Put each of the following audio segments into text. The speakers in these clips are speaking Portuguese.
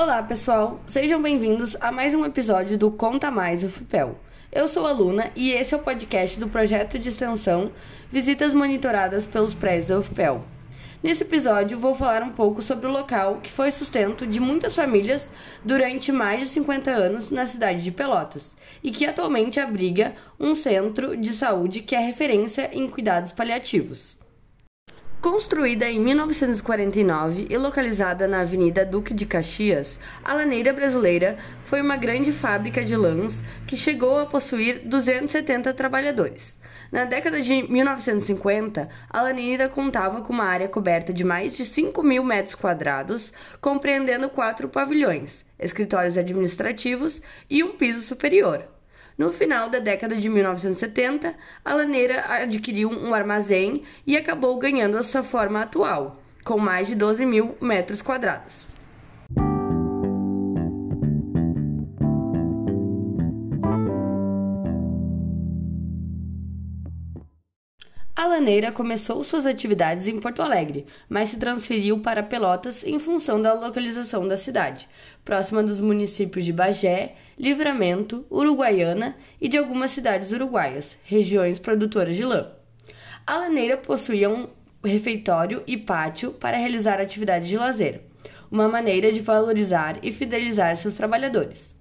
Olá, pessoal! Sejam bem-vindos a mais um episódio do Conta Mais UFPEL. Eu sou a Luna e esse é o podcast do projeto de extensão Visitas Monitoradas pelos Prédios da UFPEL. Nesse episódio, vou falar um pouco sobre o local que foi sustento de muitas famílias durante mais de 50 anos na cidade de Pelotas e que atualmente abriga um centro de saúde que é referência em cuidados paliativos. Construída em 1949 e localizada na Avenida Duque de Caxias, a Laneira Brasileira foi uma grande fábrica de lãs que chegou a possuir 270 trabalhadores. Na década de 1950, a Laneira contava com uma área coberta de mais de 5 mil metros quadrados, compreendendo quatro pavilhões, escritórios administrativos e um piso superior. No final da década de 1970, a laneira adquiriu um armazém e acabou ganhando a sua forma atual, com mais de 12 mil metros quadrados. A laneira começou suas atividades em Porto Alegre, mas se transferiu para Pelotas em função da localização da cidade, próxima dos municípios de Bagé, Livramento, Uruguaiana e de algumas cidades uruguaias, regiões produtoras de lã. A laneira possuía um refeitório e pátio para realizar atividades de lazer, uma maneira de valorizar e fidelizar seus trabalhadores.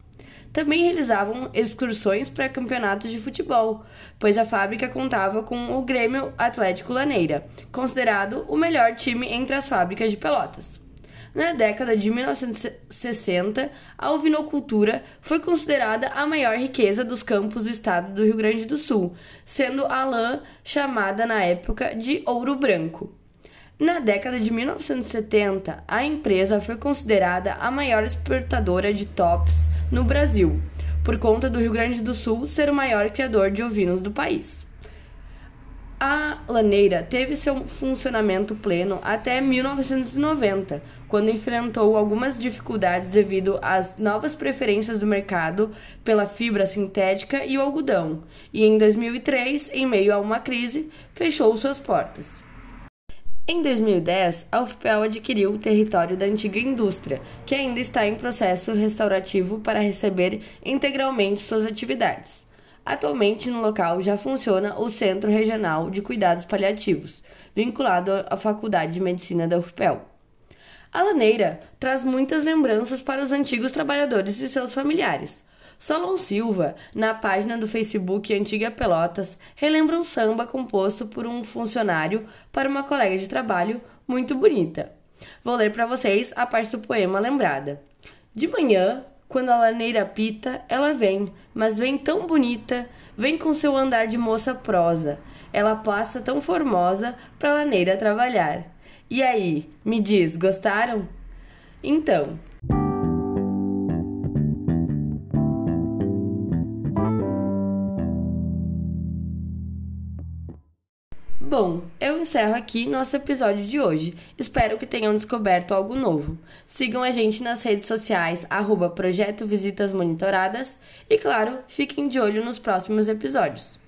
Também realizavam excursões para campeonatos de futebol, pois a fábrica contava com o Grêmio Atlético Laneira, considerado o melhor time entre as fábricas de Pelotas. Na década de 1960, a ovinocultura foi considerada a maior riqueza dos campos do estado do Rio Grande do Sul, sendo a lã chamada na época de ouro branco. Na década de 1970, a empresa foi considerada a maior exportadora de tops no Brasil, por conta do Rio Grande do Sul ser o maior criador de ovinos do país. A laneira teve seu funcionamento pleno até 1990, quando enfrentou algumas dificuldades devido às novas preferências do mercado pela fibra sintética e o algodão, e em 2003, em meio a uma crise, fechou suas portas. Em 2010, a UFPEL adquiriu o território da antiga indústria, que ainda está em processo restaurativo para receber integralmente suas atividades. Atualmente, no local já funciona o Centro Regional de Cuidados Paliativos, vinculado à Faculdade de Medicina da UFPEL. A laneira traz muitas lembranças para os antigos trabalhadores e seus familiares. Solon Silva, na página do Facebook Antiga Pelotas, relembra um samba composto por um funcionário para uma colega de trabalho muito bonita. Vou ler para vocês a parte do poema lembrada. De manhã, quando a laneira pita, ela vem, mas vem tão bonita, vem com seu andar de moça prosa. Ela passa tão formosa pra laneira trabalhar. E aí, me diz, gostaram? Então, Bom, eu encerro aqui nosso episódio de hoje. Espero que tenham descoberto algo novo. Sigam a gente nas redes sociais, arroba Projeto Visitas Monitoradas e, claro, fiquem de olho nos próximos episódios.